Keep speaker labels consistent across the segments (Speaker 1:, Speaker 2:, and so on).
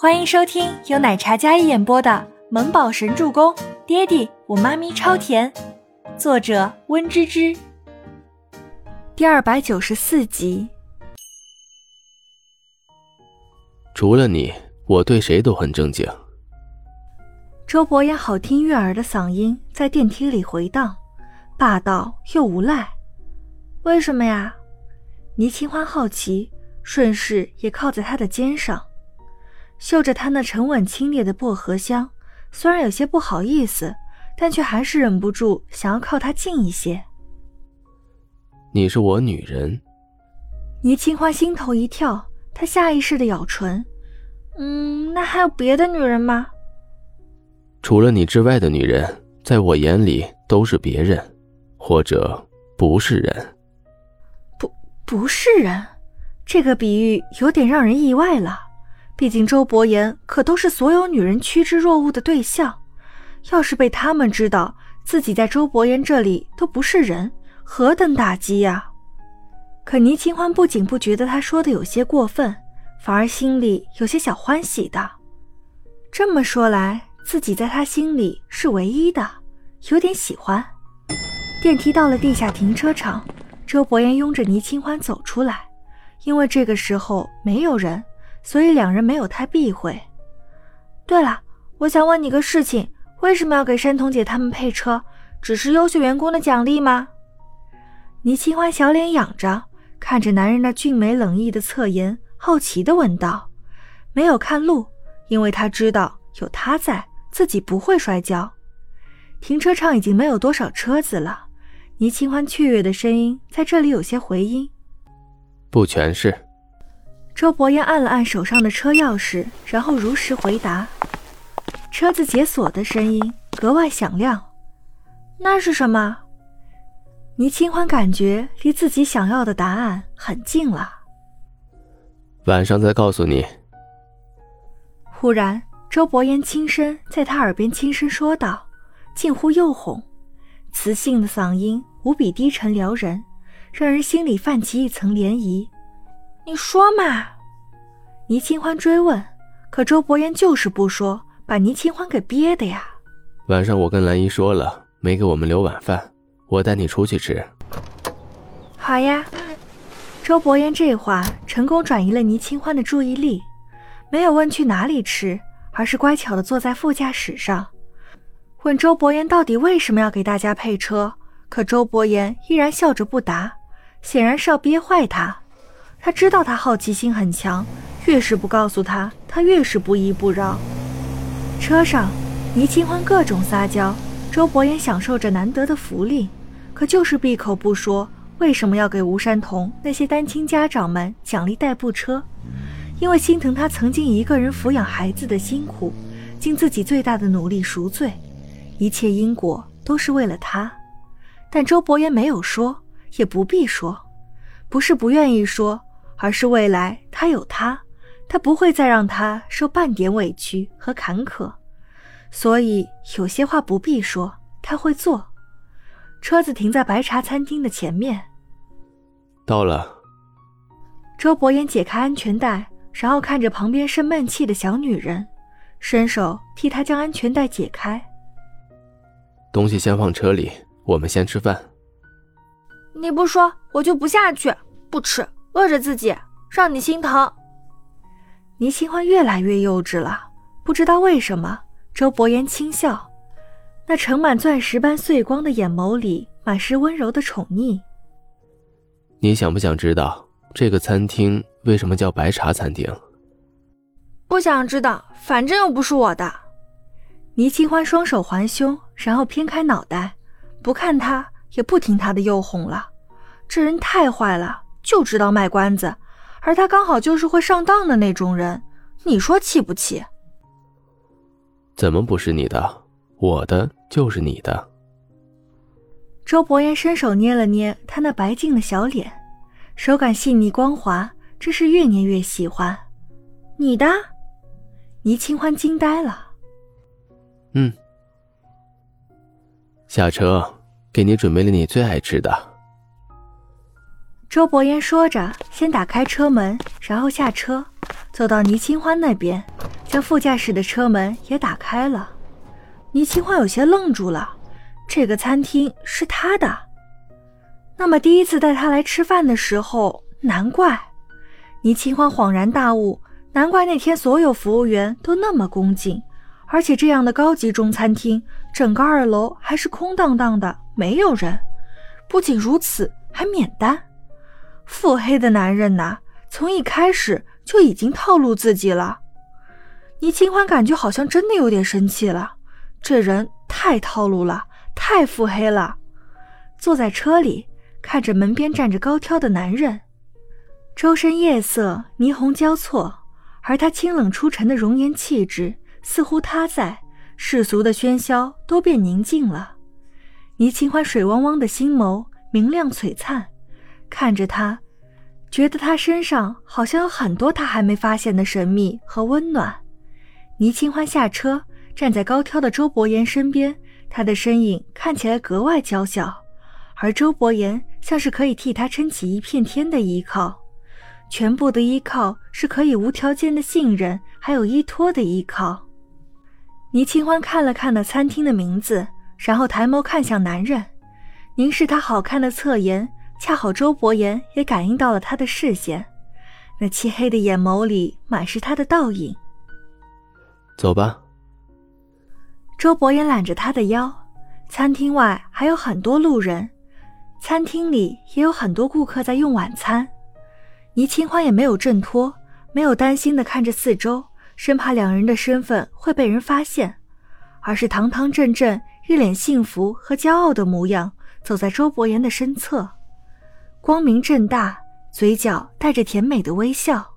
Speaker 1: 欢迎收听由奶茶嘉一演播的《萌宝神助攻》，爹地我妈咪超甜，作者温芝芝。第二百九十四集。
Speaker 2: 除了你，我对谁都很正经。
Speaker 1: 周伯言好听悦耳的嗓音在电梯里回荡，霸道又无赖。为什么呀？倪清欢好奇，顺势也靠在他的肩上。嗅着他那沉稳清冽的薄荷香，虽然有些不好意思，但却还是忍不住想要靠他近一些。
Speaker 2: 你是我女人。
Speaker 1: 倪清欢心头一跳，她下意识的咬唇。嗯，那还有别的女人吗？
Speaker 2: 除了你之外的女人，在我眼里都是别人，或者不是人。
Speaker 1: 不，不是人，这个比喻有点让人意外了。毕竟周伯言可都是所有女人趋之若鹜的对象，要是被他们知道自己在周伯言这里都不是人，何等打击呀！可倪清欢不仅不觉得他说的有些过分，反而心里有些小欢喜的。这么说来，自己在他心里是唯一的，有点喜欢。电梯到了地下停车场，周伯言拥着倪清欢走出来，因为这个时候没有人。所以两人没有太避讳。对了，我想问你个事情，为什么要给山童姐他们配车？只是优秀员工的奖励吗？倪清欢小脸仰着，看着男人那俊美冷意的侧颜，好奇地问道。没有看路，因为他知道有他在，自己不会摔跤。停车场已经没有多少车子了，倪清欢雀跃的声音在这里有些回音。
Speaker 2: 不全是。
Speaker 1: 周伯言按了按手上的车钥匙，然后如实回答。车子解锁的声音格外响亮。那是什么？倪清欢感觉离自己想要的答案很近了。
Speaker 2: 晚上再告诉你。
Speaker 1: 忽然，周伯言轻声在他耳边轻声说道，近乎诱哄，磁性的嗓音无比低沉撩人，让人心里泛起一层涟漪。你说嘛？倪清欢追问，可周伯言就是不说，把倪清欢给憋的呀。
Speaker 2: 晚上我跟兰姨说了，没给我们留晚饭，我带你出去吃。
Speaker 1: 好呀。周伯言这话成功转移了倪清欢的注意力，没有问去哪里吃，而是乖巧的坐在副驾驶上，问周伯言到底为什么要给大家配车。可周伯言依然笑着不答，显然是要憋坏他。他知道他好奇心很强，越是不告诉他，他越是不依不饶。车上，倪清欢各种撒娇，周伯言享受着难得的福利，可就是闭口不说为什么要给吴山童那些单亲家长们奖励代步车，因为心疼他曾经一个人抚养孩子的辛苦，尽自己最大的努力赎罪，一切因果都是为了他。但周伯言没有说，也不必说，不是不愿意说。而是未来，他有他，他不会再让他受半点委屈和坎坷，所以有些话不必说，他会做。车子停在白茶餐厅的前面，
Speaker 2: 到了。
Speaker 1: 周伯言解开安全带，然后看着旁边生闷气的小女人，伸手替她将安全带解开。
Speaker 2: 东西先放车里，我们先吃饭。
Speaker 3: 你不说，我就不下去，不吃。饿着自己，让你心疼。
Speaker 1: 倪清欢越来越幼稚了，不知道为什么。周伯言轻笑，那盛满钻石般碎光的眼眸里满是温柔的宠溺。
Speaker 2: 你想不想知道这个餐厅为什么叫白茶餐厅？
Speaker 3: 不想知道，反正又不是我的。
Speaker 1: 倪清欢双手环胸，然后偏开脑袋，不看他，也不听他的诱哄了。这人太坏了。就知道卖关子，而他刚好就是会上当的那种人，你说气不气？
Speaker 2: 怎么不是你的？我的就是你的。
Speaker 1: 周伯言伸手捏了捏他那白净的小脸，手感细腻光滑，真是越捏越喜欢。你的？倪清欢惊呆了。
Speaker 2: 嗯。下车，给你准备了你最爱吃的。
Speaker 1: 周伯言说着，先打开车门，然后下车，走到倪清欢那边，将副驾驶的车门也打开了。倪清欢有些愣住了，这个餐厅是他的。那么第一次带他来吃饭的时候，难怪。倪清欢恍然大悟，难怪那天所有服务员都那么恭敬，而且这样的高级中餐厅，整个二楼还是空荡荡的，没有人。不仅如此，还免单。腹黑的男人呐，从一开始就已经套路自己了。倪清欢感觉好像真的有点生气了，这人太套路了，太腹黑了。坐在车里，看着门边站着高挑的男人。周身夜色霓虹交错，而他清冷出尘的容颜气质，似乎他在世俗的喧嚣都变宁静了。倪清欢水汪汪的心眸明亮璀璨，看着他，觉得他身上好像有很多他还没发现的神秘和温暖。倪清欢下车，站在高挑的周伯言身边，他的身影看起来格外娇小，而周伯言像是可以替他撑起一片天的依靠。全部的依靠是可以无条件的信任，还有依托的依靠。倪清欢看了看那餐厅的名字，然后抬眸看向男人，凝视他好看的侧颜。恰好周伯言也感应到了他的视线，那漆黑的眼眸里满是他的倒影。
Speaker 2: 走吧。
Speaker 1: 周伯言揽着他的腰，餐厅外还有很多路人，餐厅里也有很多顾客在用晚餐。倪清欢也没有挣脱，没有担心的看着四周，生怕两人的身份会被人发现，而是堂堂正正、一脸幸福和骄傲的模样，走在周伯言的身侧，光明正大，嘴角带着甜美的微笑。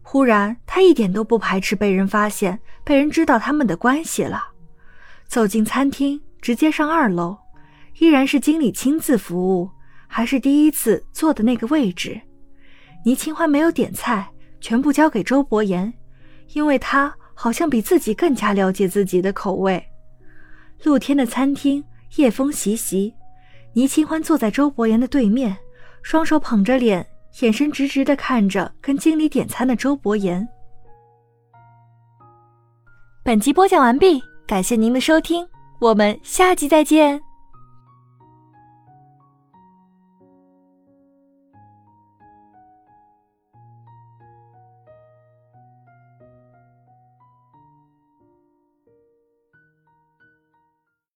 Speaker 1: 忽然，他一点都不排斥被人发现，被人知道他们的关系了。走进餐厅，直接上二楼，依然是经理亲自服务，还是第一次坐的那个位置。倪清欢没有点菜，全部交给周伯言，因为他好像比自己更加了解自己的口味。露天的餐厅，夜风习习，倪清欢坐在周伯言的对面，双手捧着脸，眼神直直的看着跟经理点餐的周伯言。
Speaker 3: 本集播讲完毕，感谢您的收听，我们下集再见。